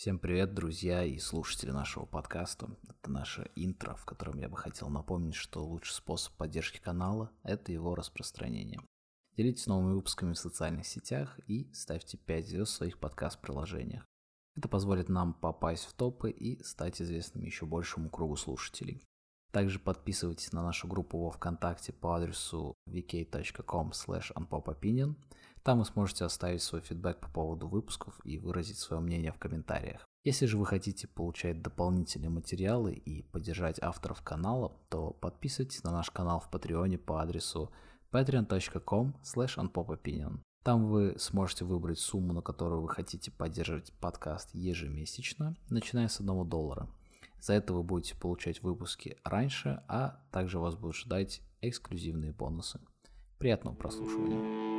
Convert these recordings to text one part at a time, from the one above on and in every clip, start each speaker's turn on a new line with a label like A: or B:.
A: Всем привет, друзья и слушатели нашего подкаста. Это наше интро, в котором я бы хотел напомнить, что лучший способ поддержки канала – это его распространение. Делитесь новыми выпусками в социальных сетях и ставьте 5 звезд в своих подкаст-приложениях. Это позволит нам попасть в топы и стать известными еще большему кругу слушателей. Также подписывайтесь на нашу группу во Вконтакте по адресу vk.com unpopopinion – там вы сможете оставить свой фидбэк по поводу выпусков и выразить свое мнение в комментариях. Если же вы хотите получать дополнительные материалы и поддержать авторов канала, то подписывайтесь на наш канал в Патреоне по адресу patreon.com unpopopinion. Там вы сможете выбрать сумму, на которую вы хотите поддерживать подкаст ежемесячно, начиная с 1 доллара. За это вы будете получать выпуски раньше, а также вас будут ждать эксклюзивные бонусы. Приятного прослушивания.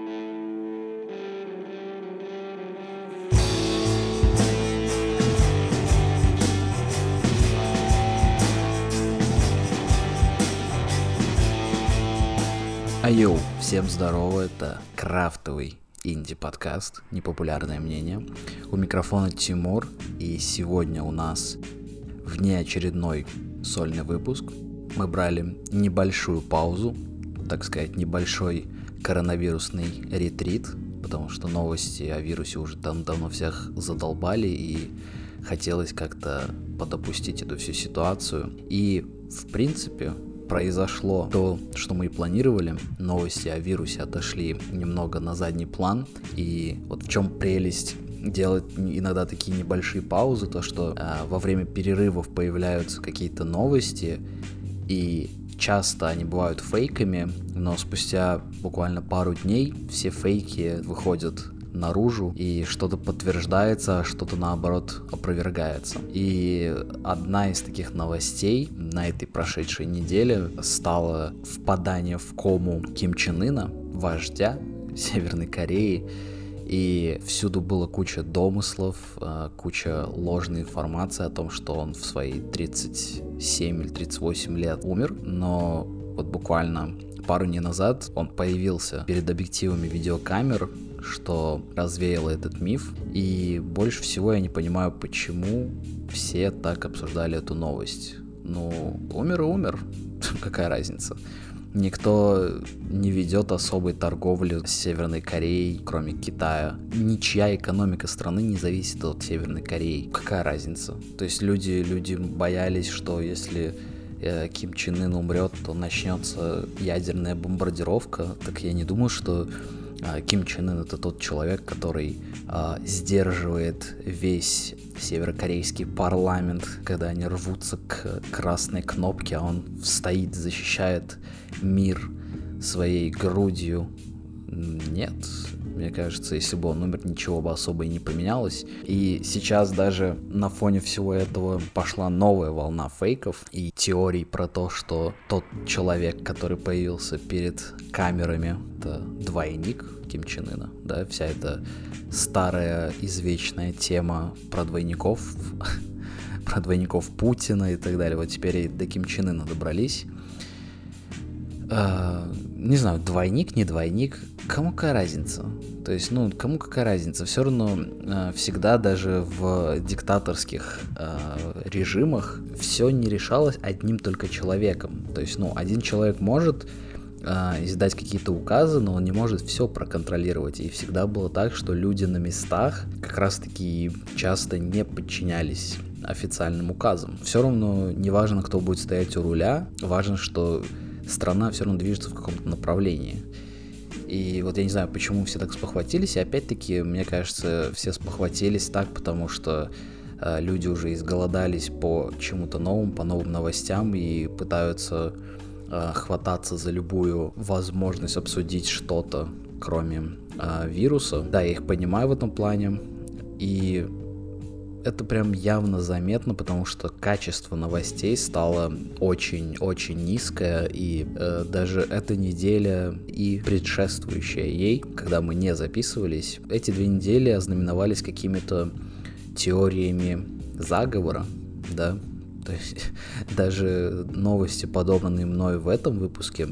A: Айоу, всем здорово, это крафтовый инди-подкаст «Непопулярное мнение». У микрофона Тимур, и сегодня у нас внеочередной сольный выпуск. Мы брали небольшую паузу, так сказать, небольшой коронавирусный ретрит, потому что новости о вирусе уже там давно всех задолбали, и хотелось как-то подопустить эту всю ситуацию. И, в принципе, произошло то, что мы и планировали. Новости о вирусе отошли немного на задний план. И вот в чем прелесть делать иногда такие небольшие паузы, то что э, во время перерывов появляются какие-то новости, и часто они бывают фейками, но спустя буквально пару дней все фейки выходят наружу, и что-то подтверждается, а что-то наоборот опровергается. И одна из таких новостей на этой прошедшей неделе стало впадание в кому Ким Чен Ына, вождя Северной Кореи, и всюду было куча домыслов, а, куча ложной информации о том, что он в свои 37 или 38 лет умер, но вот буквально пару дней назад он появился перед объективами видеокамер что развеяло этот миф. И больше всего я не понимаю, почему все так обсуждали эту новость. Ну, умер и умер. Какая разница? Никто не ведет особой торговли с Северной Кореей, кроме Китая. Ничья экономика страны не зависит от Северной Кореи. Какая разница? То есть люди, люди боялись, что если э, Ким Чен Ын умрет, то начнется ядерная бомбардировка. Так я не думаю, что Ким Чен Ын это тот человек, который а, сдерживает весь северокорейский парламент, когда они рвутся к красной кнопке, а он стоит, защищает мир своей грудью. Нет, мне кажется, если бы он умер, ничего бы особо и не поменялось. И сейчас даже на фоне всего этого пошла новая волна фейков и теорий про то, что тот человек, который появился перед камерами, это двойник Ким Чен Ына, да, вся эта старая извечная тема про двойников, про двойников Путина и так далее. Вот теперь и до Ким Чен Ына добрались. Uh, не знаю, двойник, не двойник, кому какая разница? То есть, ну, кому какая разница? Все равно э, всегда даже в диктаторских э, режимах все не решалось одним только человеком. То есть, ну, один человек может э, издать какие-то указы, но он не может все проконтролировать. И всегда было так, что люди на местах как раз-таки часто не подчинялись официальным указам. Все равно не важно, кто будет стоять у руля, важно, что страна все равно движется в каком-то направлении. И вот я не знаю, почему все так спохватились. И опять-таки, мне кажется, все спохватились так, потому что э, люди уже изголодались по чему-то новому, по новым новостям и пытаются э, хвататься за любую возможность обсудить что-то, кроме э, вируса. Да, я их понимаю в этом плане. И это прям явно заметно, потому что качество новостей стало очень-очень низкое, и э, даже эта неделя и предшествующая ей, когда мы не записывались, эти две недели ознаменовались какими-то теориями заговора, да, то есть даже новости, подобранные мной в этом выпуске,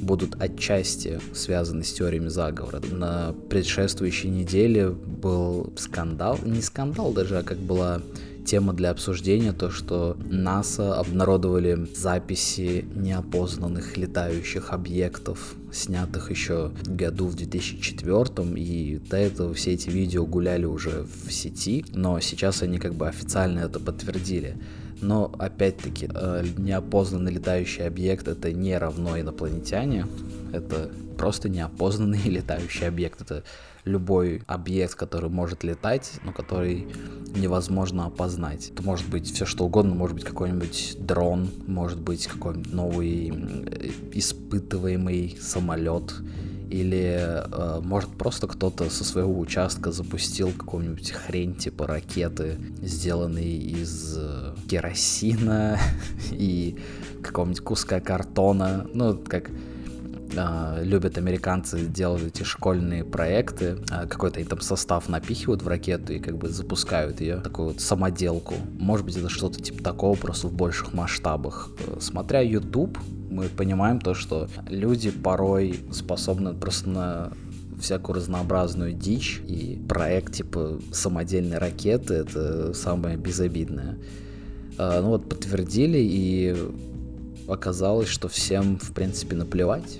A: будут отчасти связаны с теориями заговора. На предшествующей неделе был скандал, не скандал даже, а как была тема для обсуждения, то что НАСА обнародовали записи неопознанных летающих объектов, снятых еще году в 2004, и до этого все эти видео гуляли уже в сети, но сейчас они как бы официально это подтвердили. Но опять-таки, э, неопознанный летающий объект это не равно инопланетяне, это просто неопознанный летающий объект. Это любой объект, который может летать, но который невозможно опознать. Это может быть все что угодно, может быть какой-нибудь дрон, может быть какой-нибудь новый испытываемый самолет, или э, может просто кто-то со своего участка запустил какую-нибудь хрень типа ракеты, сделанные из э, керосина и какого-нибудь куска картона, ну как э, любят американцы делать эти школьные проекты, э, какой-то там состав напихивают в ракету и как бы запускают ее, такую вот самоделку. Может быть это что-то типа такого, просто в больших масштабах. Э, смотря YouTube, мы понимаем то, что люди порой способны просто на всякую разнообразную дичь, и проект типа самодельной ракеты — это самое безобидное. А, ну вот подтвердили, и оказалось, что всем, в принципе, наплевать.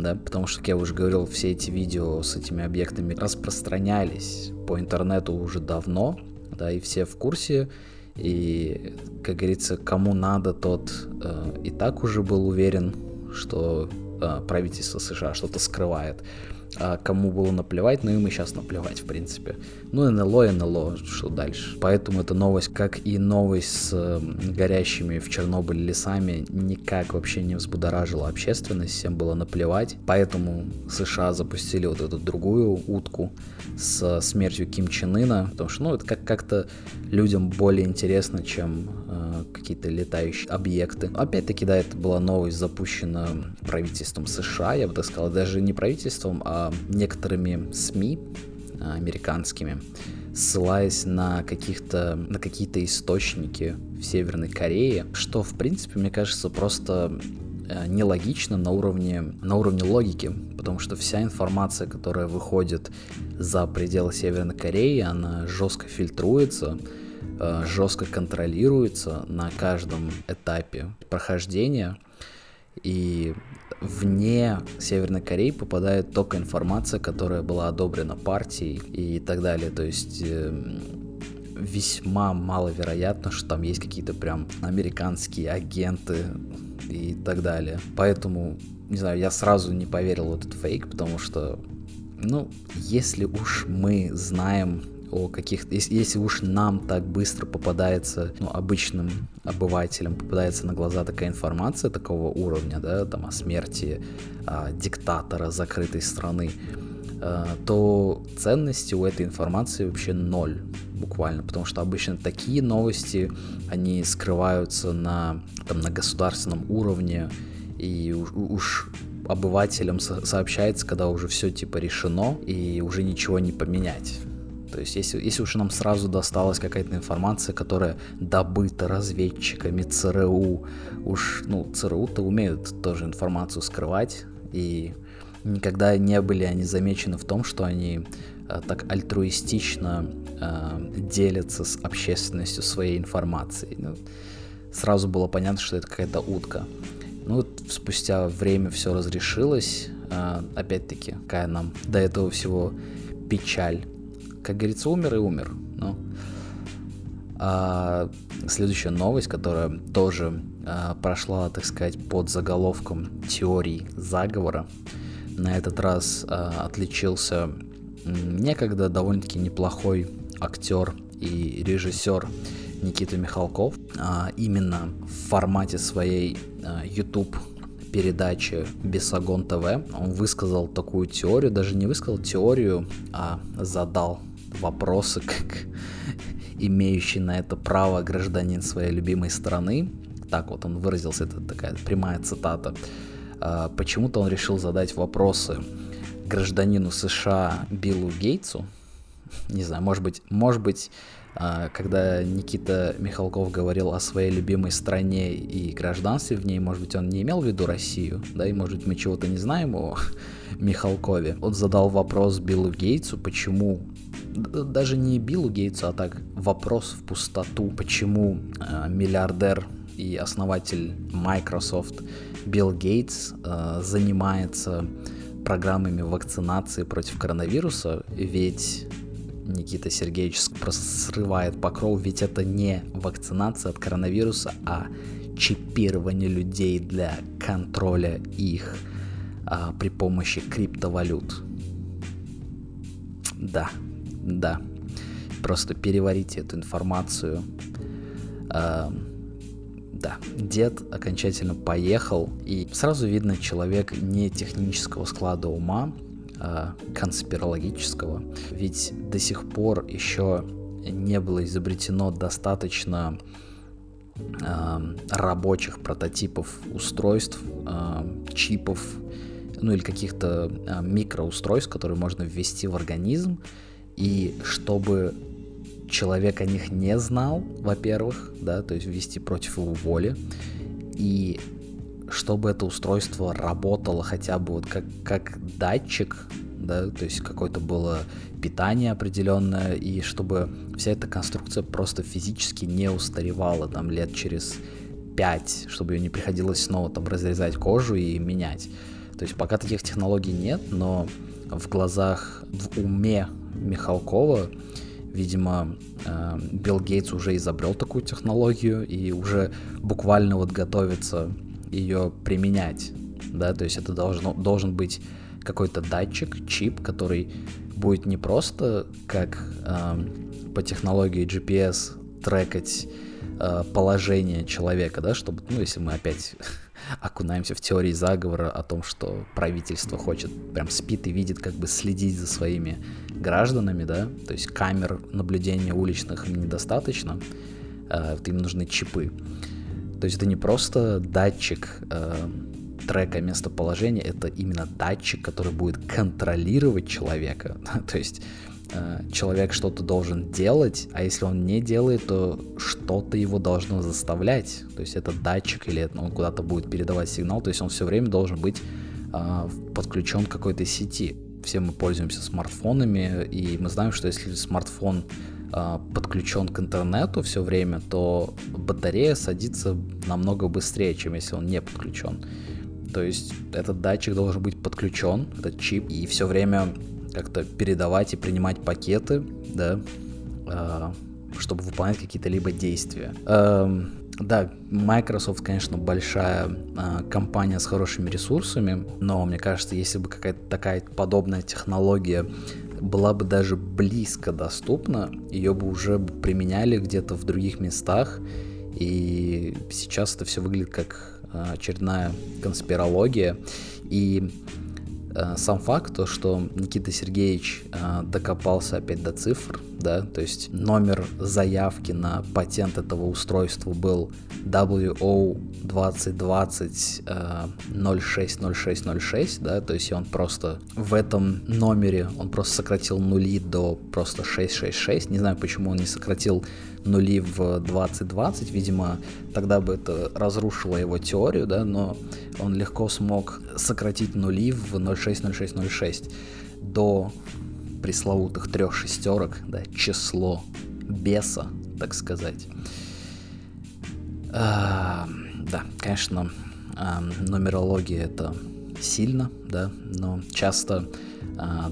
A: Да, потому что, как я уже говорил, все эти видео с этими объектами распространялись по интернету уже давно, да, и все в курсе, и, как говорится, кому надо, тот э, и так уже был уверен, что э, правительство США что-то скрывает а кому было наплевать, ну им и сейчас наплевать, в принципе. Ну, НЛО, НЛО, что дальше. Поэтому эта новость, как и новость с э, горящими в Чернобыле лесами, никак вообще не взбудоражила общественность, всем было наплевать. Поэтому США запустили вот эту другую утку с смертью Ким Чен Ына, потому что, ну, это как- как-то людям более интересно, чем э, какие-то летающие объекты. Опять-таки, да, это была новость, запущена правительством США, я бы так сказал, даже не правительством, а некоторыми СМИ а, американскими, ссылаясь на каких-то на какие-то источники в Северной Корее, что в принципе мне кажется просто э, нелогично на уровне, на уровне логики, потому что вся информация, которая выходит за пределы Северной Кореи, она жестко фильтруется, э, жестко контролируется на каждом этапе прохождения. И вне Северной Кореи попадает только информация, которая была одобрена партией и так далее. То есть э, весьма маловероятно, что там есть какие-то прям американские агенты и так далее. Поэтому, не знаю, я сразу не поверил в этот фейк, потому что, ну, если уж мы знаем о каких-то... Если, уж нам так быстро попадается, ну, обычным обывателям попадается на глаза такая информация такого уровня, да, там, о смерти а, диктатора закрытой страны, а, то ценности у этой информации вообще ноль буквально, потому что обычно такие новости, они скрываются на, там, на государственном уровне, и уж, уж обывателям сообщается, когда уже все типа решено, и уже ничего не поменять. То есть если, если уж нам сразу досталась какая-то информация, которая добыта разведчиками ЦРУ, уж, ну, ЦРУ-то умеют тоже информацию скрывать, и никогда не были они замечены в том, что они э, так альтруистично э, делятся с общественностью своей информацией. Ну, сразу было понятно, что это какая-то утка. Ну спустя время все разрешилось. Э, опять-таки, какая нам до этого всего печаль как говорится, умер и умер. Ну. А следующая новость, которая тоже а, прошла, так сказать, под заголовком теорий заговора, на этот раз а, отличился некогда довольно-таки неплохой актер и режиссер Никита Михалков. А, именно в формате своей а, YouTube передачи Бесогон ТВ он высказал такую теорию, даже не высказал теорию, а задал вопросы, как имеющий на это право гражданин своей любимой страны. Так вот он выразился, это такая прямая цитата. А, почему-то он решил задать вопросы гражданину США Биллу Гейтсу, не знаю, может быть, может быть, а, когда Никита Михалков говорил о своей любимой стране и гражданстве в ней, может быть, он не имел в виду Россию, да, и может быть мы чего-то не знаем о Михалкове. Он задал вопрос Биллу Гейтсу, почему даже не Биллу Гейтсу, а так вопрос в пустоту, почему э, миллиардер и основатель Microsoft Билл Гейтс э, занимается программами вакцинации против коронавируса, ведь Никита Сергеевич просто срывает покров, ведь это не вакцинация от коронавируса, а чипирование людей для контроля их а, при помощи криптовалют. Да, да. Просто переварите эту информацию. А, да, дед окончательно поехал, и сразу видно, человек не технического склада ума, а конспирологического. Ведь до сих пор еще не было изобретено достаточно э, рабочих прототипов устройств, э, чипов, ну или каких-то э, микроустройств, которые можно ввести в организм, и чтобы человек о них не знал, во-первых, да, то есть ввести против его воли, и чтобы это устройство работало хотя бы вот как, как датчик, да, то есть какое-то было питание определенное, и чтобы вся эта конструкция просто физически не устаревала там лет через пять, чтобы ее не приходилось снова там разрезать кожу и менять. То есть пока таких технологий нет, но в глазах, в уме Михалкова, видимо, э, Билл Гейтс уже изобрел такую технологию и уже буквально вот готовится ее применять, да, то есть это должно, должен быть какой-то датчик, чип, который будет не просто как э, по технологии GPS трекать э, положение человека, да, чтобы, ну, если мы опять окунаемся в теории заговора о том, что правительство хочет, прям спит и видит, как бы следить за своими гражданами, да, то есть камер наблюдения уличных им недостаточно, э, им нужны чипы. То есть это не просто датчик э, трека местоположения, это именно датчик, который будет контролировать человека. То есть э, человек что-то должен делать, а если он не делает, то что-то его должно заставлять. То есть это датчик или он куда-то будет передавать сигнал, то есть он все время должен быть э, подключен к какой-то сети. Все мы пользуемся смартфонами, и мы знаем, что если смартфон а, подключен к интернету все время, то батарея садится намного быстрее, чем если он не подключен. То есть этот датчик должен быть подключен, этот чип, и все время как-то передавать и принимать пакеты, да, а, чтобы выполнять какие-то либо действия. Эм, да, Microsoft, конечно, большая э, компания с хорошими ресурсами, но мне кажется, если бы какая-то такая подобная технология была бы даже близко доступна, ее бы уже применяли где-то в других местах, и сейчас это все выглядит как а, очередная конспирология, и сам факт, то, что Никита Сергеевич э, докопался опять до цифр, да, то есть номер заявки на патент этого устройства был WO2020 060606, да, то есть он просто в этом номере, он просто сократил нули до просто 666, не знаю, почему он не сократил нули в 2020, видимо, тогда бы это разрушило его теорию, да, но он легко смог сократить нули в 060606 до пресловутых трех шестерок, да, число беса, так сказать. А, да, конечно, нумерология это сильно, да, но часто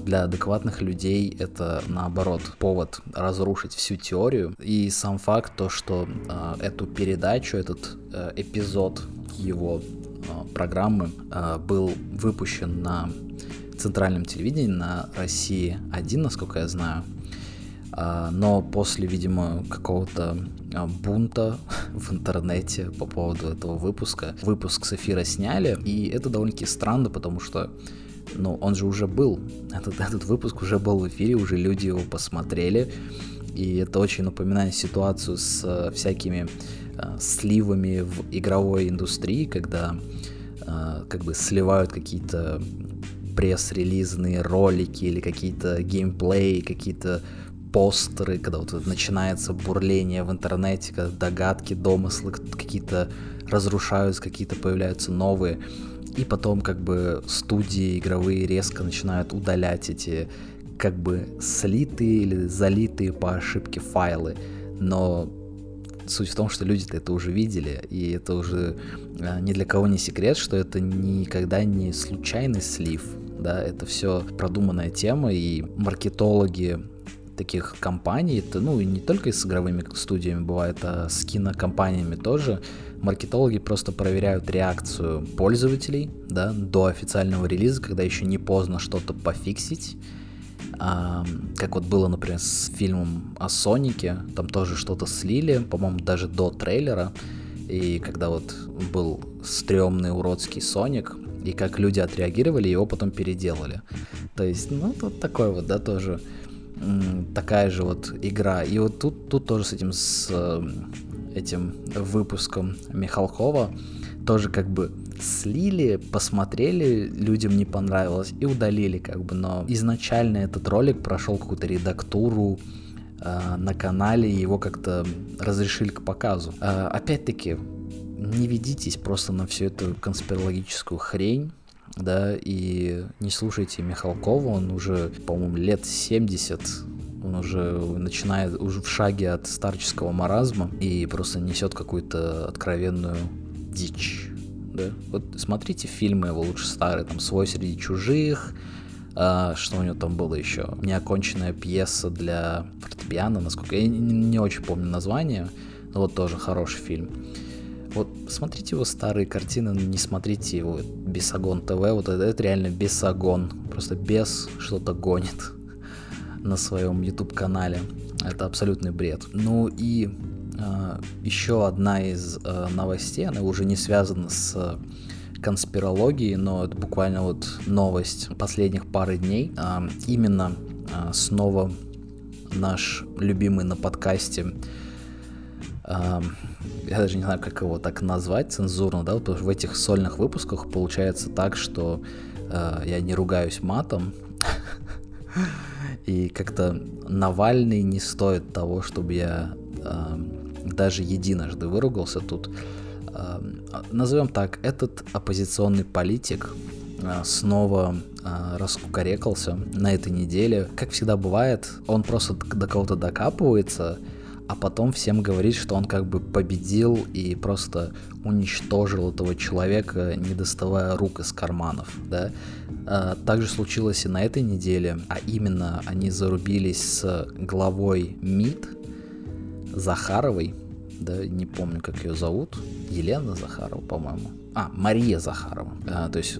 A: для адекватных людей это наоборот повод разрушить всю теорию. И сам факт то, что а, эту передачу, этот а, эпизод его а, программы а, был выпущен на центральном телевидении на России 1, насколько я знаю. А, но после, видимо, какого-то а, бунта в интернете по поводу этого выпуска, выпуск с эфира сняли, и это довольно-таки странно, потому что ну, он же уже был, этот, этот выпуск уже был в эфире, уже люди его посмотрели, и это очень напоминает ситуацию с э, всякими э, сливами в игровой индустрии, когда э, как бы сливают какие-то пресс-релизные ролики или какие-то геймплей, какие-то постеры, когда вот начинается бурление в интернете, когда догадки, домыслы какие-то разрушаются, какие-то появляются новые. И потом как бы студии игровые резко начинают удалять эти как бы слитые или залитые по ошибке файлы. Но суть в том, что люди-то это уже видели, и это уже а, ни для кого не секрет, что это никогда не случайный слив, да, это все продуманная тема, и маркетологи таких компаний, это, ну, и не только с игровыми студиями бывает, а с кинокомпаниями тоже, маркетологи просто проверяют реакцию пользователей, да, до официального релиза, когда еще не поздно что-то пофиксить, как вот было, например, с фильмом о Сонике, там тоже что-то слили, по-моему, даже до трейлера, и когда вот был стрёмный уродский Соник, и как люди отреагировали, его потом переделали. То есть, ну, тут такой вот, да, тоже такая же вот игра. И вот тут, тут тоже с этим, с э, этим выпуском Михалкова тоже как бы слили, посмотрели, людям не понравилось и удалили как бы, но изначально этот ролик прошел какую-то редактуру э, на канале, его как-то разрешили к показу. Э, опять-таки, не ведитесь просто на всю эту конспирологическую хрень, да, и не слушайте Михалкова, он уже, по-моему, лет 70, он уже начинает уже в шаге от старческого маразма и просто несет какую-то откровенную дичь да. Вот смотрите фильмы его лучше старые, там «Свой среди чужих», а, что у него там было еще? Неоконченная пьеса для фортепиано, насколько я не, не очень помню название, но вот тоже хороший фильм. Вот смотрите его старые картины, не смотрите его Бесогон ТВ, вот это, это реально Бесогон, просто без что-то гонит на своем YouTube канале. Это абсолютный бред. Ну и а, еще одна из э, новостей, она уже не связана с конспирологией, но это буквально вот новость последних пары дней. А, именно а, снова наш любимый на подкасте я даже не знаю, как его так назвать цензурно, да, потому что в этих сольных выпусках получается так, что э, я не ругаюсь матом, и как-то Навальный не стоит того, чтобы я даже единожды выругался тут. Назовем так, этот оппозиционный политик а, снова а, раскукарекался на этой неделе. Как всегда бывает, он просто до кого-то докапывается, а потом всем говорит, что он как бы победил и просто уничтожил этого человека, не доставая рук из карманов, да. А, также случилось и на этой неделе, а именно они зарубились с главой МИД Захаровой, да, не помню, как ее зовут, Елена Захарова, по-моему. А, Мария Захарова. То есть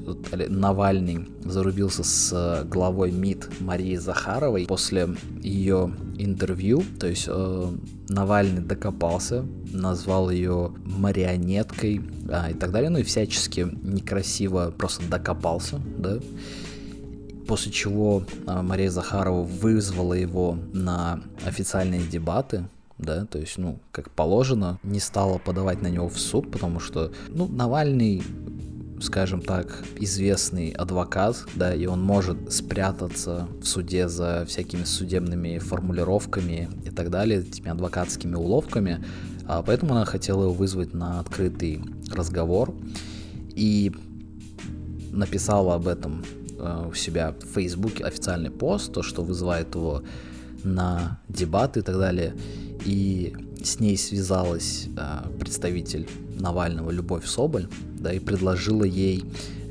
A: Навальный зарубился с э, главой МИД Марии Захаровой после ее интервью. То есть э, Навальный докопался, назвал ее марионеткой а, и так далее. Ну и всячески некрасиво просто докопался, да. После чего а, Мария Захарова вызвала его на официальные дебаты да, то есть, ну, как положено, не стала подавать на него в суд, потому что, ну, Навальный скажем так, известный адвокат, да, и он может спрятаться в суде за всякими судебными формулировками и так далее, этими адвокатскими уловками, а поэтому она хотела его вызвать на открытый разговор и написала об этом э, у себя в Фейсбуке официальный пост, то, что вызывает его на дебаты и так далее и с ней связалась э, представитель Навального Любовь Соболь, да, и предложила ей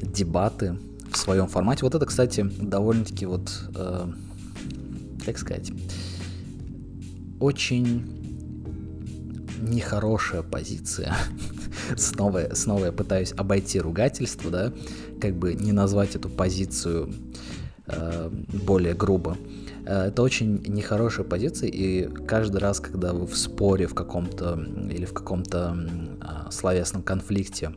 A: дебаты в своем формате. Вот это, кстати, довольно-таки вот, э, как сказать, очень нехорошая позиция. снова, снова я пытаюсь обойти ругательство, да, как бы не назвать эту позицию э, более грубо. Э, это очень нехорошая позиция, и каждый раз, когда вы в споре в каком-то или в каком-то э, словесном конфликте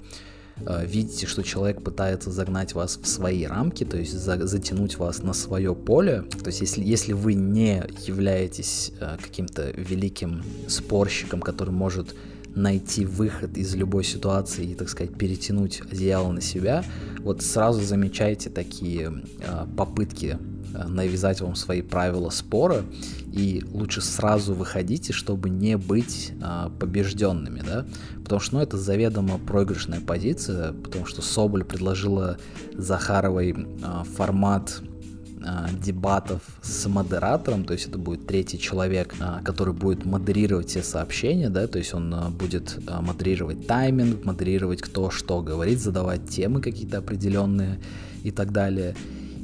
A: э, видите, что человек пытается загнать вас в свои рамки, то есть за, затянуть вас на свое поле, то есть если, если вы не являетесь э, каким-то великим спорщиком, который может найти выход из любой ситуации и, так сказать, перетянуть одеяло на себя, вот сразу замечайте такие э, попытки навязать вам свои правила спора, и лучше сразу выходите, чтобы не быть э, побежденными, да, потому что, ну, это заведомо проигрышная позиция, потому что Соболь предложила Захаровой э, формат а, дебатов с модератором, то есть это будет третий человек, а, который будет модерировать все сообщения, да, то есть он а, будет модерировать тайминг, модерировать кто что говорит, задавать темы какие-то определенные и так далее.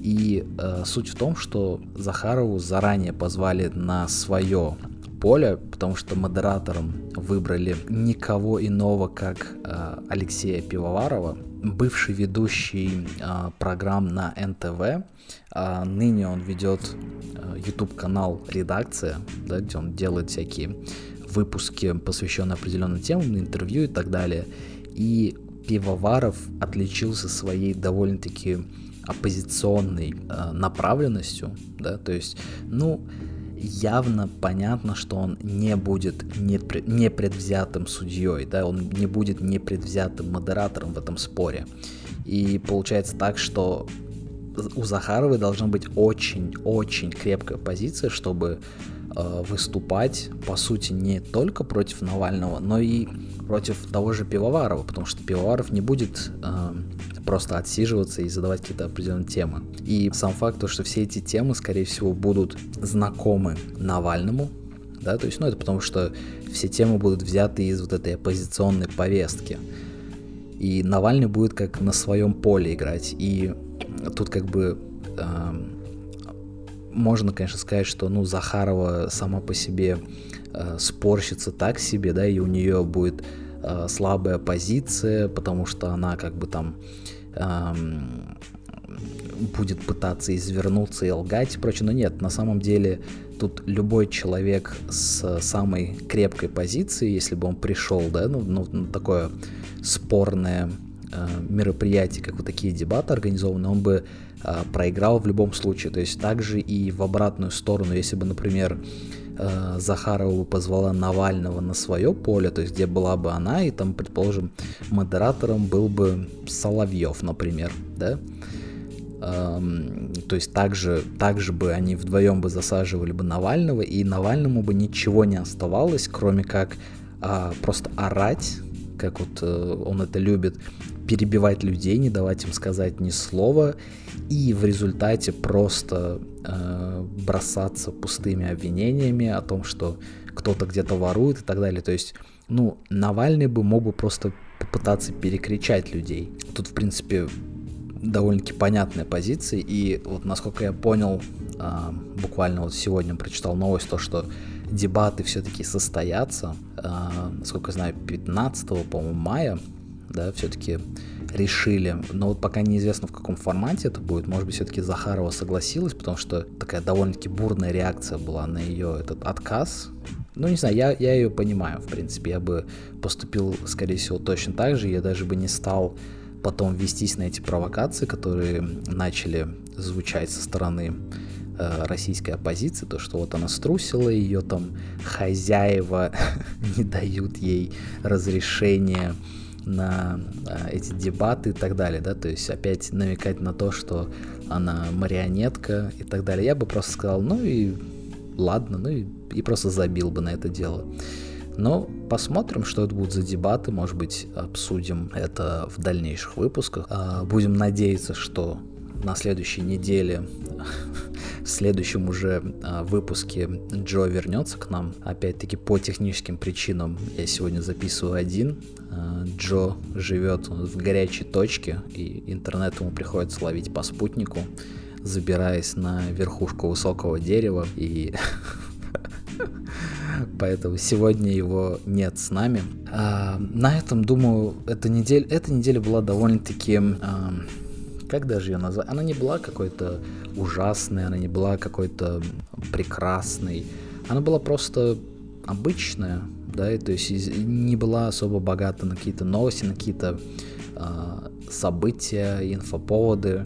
A: И э, суть в том, что Захарову заранее позвали на свое поле, потому что модератором выбрали никого иного, как э, Алексея Пивоварова, бывший ведущий э, программ на НТВ. А ныне он ведет э, YouTube канал Редакция, да, где он делает всякие выпуски, посвященные определенным темам, интервью и так далее. И Пивоваров отличился своей довольно-таки оппозиционной э, направленностью, да, то есть, ну, явно понятно, что он не будет непредвзятым судьей, да, он не будет непредвзятым модератором в этом споре. И получается так, что у Захаровой должна быть очень-очень крепкая позиция, чтобы э, выступать, по сути, не только против Навального, но и против того же Пивоварова, потому что Пивоваров не будет э, просто отсиживаться и задавать какие-то определенные темы. И сам факт, то, что все эти темы, скорее всего, будут знакомы Навальному, да, то есть, ну, это потому что все темы будут взяты из вот этой оппозиционной повестки. И Навальный будет как на своем поле играть. И тут как бы э, можно, конечно, сказать, что, ну, Захарова сама по себе э, спорщица так себе, да, и у нее будет э, слабая позиция, потому что она как бы там эм, будет пытаться извернуться и лгать и прочее, но нет, на самом деле тут любой человек с самой крепкой позицией, если бы он пришел, да, ну, ну такое спорное э, мероприятие, как вот такие дебаты организованы, он бы э, проиграл в любом случае. То есть также и в обратную сторону, если бы, например, э, Захарова бы позвала Навального на свое поле, то есть где была бы она, и там, предположим, модератором был бы Соловьев, например, да, эм, то есть также, также бы они вдвоем бы засаживали бы Навального, и Навальному бы ничего не оставалось, кроме как э, просто орать, как вот э, он это любит, перебивать людей, не давать им сказать ни слова, и в результате просто э, бросаться пустыми обвинениями о том, что кто-то где-то ворует и так далее. То есть, ну, Навальный бы мог бы просто попытаться перекричать людей. Тут, в принципе, довольно-таки понятная позиция, и вот насколько я понял, э, буквально вот сегодня прочитал новость, то, что дебаты все-таки состоятся, э, насколько я знаю, 15, по-моему, мая, да, все-таки решили. Но вот пока неизвестно, в каком формате это будет. Может быть, все-таки Захарова согласилась, потому что такая довольно-таки бурная реакция была на ее этот отказ. Ну, не знаю, я, я ее понимаю, в принципе. Я бы поступил, скорее всего, точно так же. Я даже бы не стал потом вестись на эти провокации, которые начали звучать со стороны э, российской оппозиции, то, что вот она струсила, ее там хозяева не дают ей разрешения на а, эти дебаты и так далее, да, то есть опять намекать на то, что она марионетка и так далее. Я бы просто сказал, ну и ладно, ну и, и просто забил бы на это дело. Но посмотрим, что это будут за дебаты, может быть, обсудим это в дальнейших выпусках. А, будем надеяться, что на следующей неделе в следующем уже а, выпуске Джо вернется к нам. Опять-таки по техническим причинам я сегодня записываю один. А, Джо живет в горячей точке, и интернет ему приходится ловить по спутнику, забираясь на верхушку высокого дерева. И поэтому сегодня его нет с нами. А, на этом, думаю, эта неделя, эта неделя была довольно-таки а, как даже ее назвать? Она не была какой-то ужасной, она не была какой-то прекрасной. Она была просто обычная, да, и, то есть не была особо богата на какие-то новости, на какие-то э, события, инфоповоды.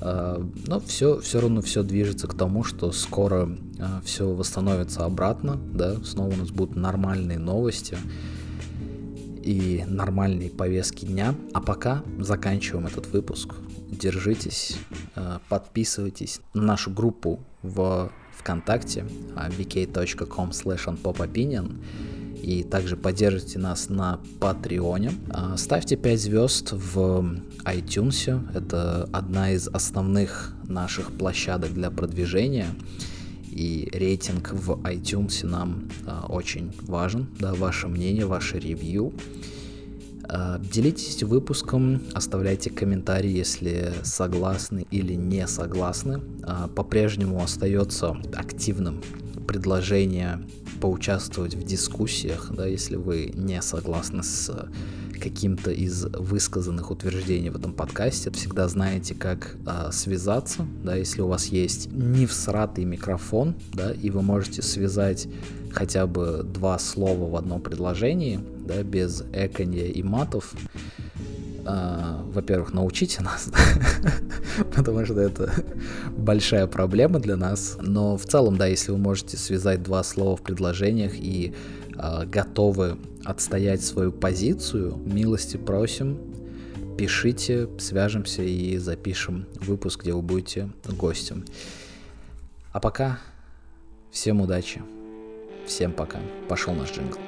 A: Э, но все, все равно все движется к тому, что скоро э, все восстановится обратно, да, снова у нас будут нормальные новости и нормальные повестки дня. А пока заканчиваем этот выпуск держитесь, э, подписывайтесь на нашу группу в ВКонтакте vk.com slash и также поддержите нас на Патреоне. А, ставьте 5 звезд в iTunes, это одна из основных наших площадок для продвижения и рейтинг в iTunes нам очень важен, да, ваше мнение, ваше ревью. А, делитесь выпуском, оставляйте комментарии, если согласны или не согласны. А, по-прежнему остается активным предложение поучаствовать в дискуссиях, да, если вы не согласны с каким-то из высказанных утверждений в этом подкасте. Всегда знаете, как а, связаться, да, если у вас есть не всратый микрофон, да, и вы можете связать хотя бы два слова в одном предложении, да, без эконья и матов. Uh, во-первых, научите нас, потому что это большая проблема для нас. Но в целом, да, если вы можете связать два слова в предложениях и uh, готовы отстоять свою позицию, милости просим, пишите, свяжемся и запишем выпуск, где вы будете гостем. А пока всем удачи, всем пока. Пошел наш джингл.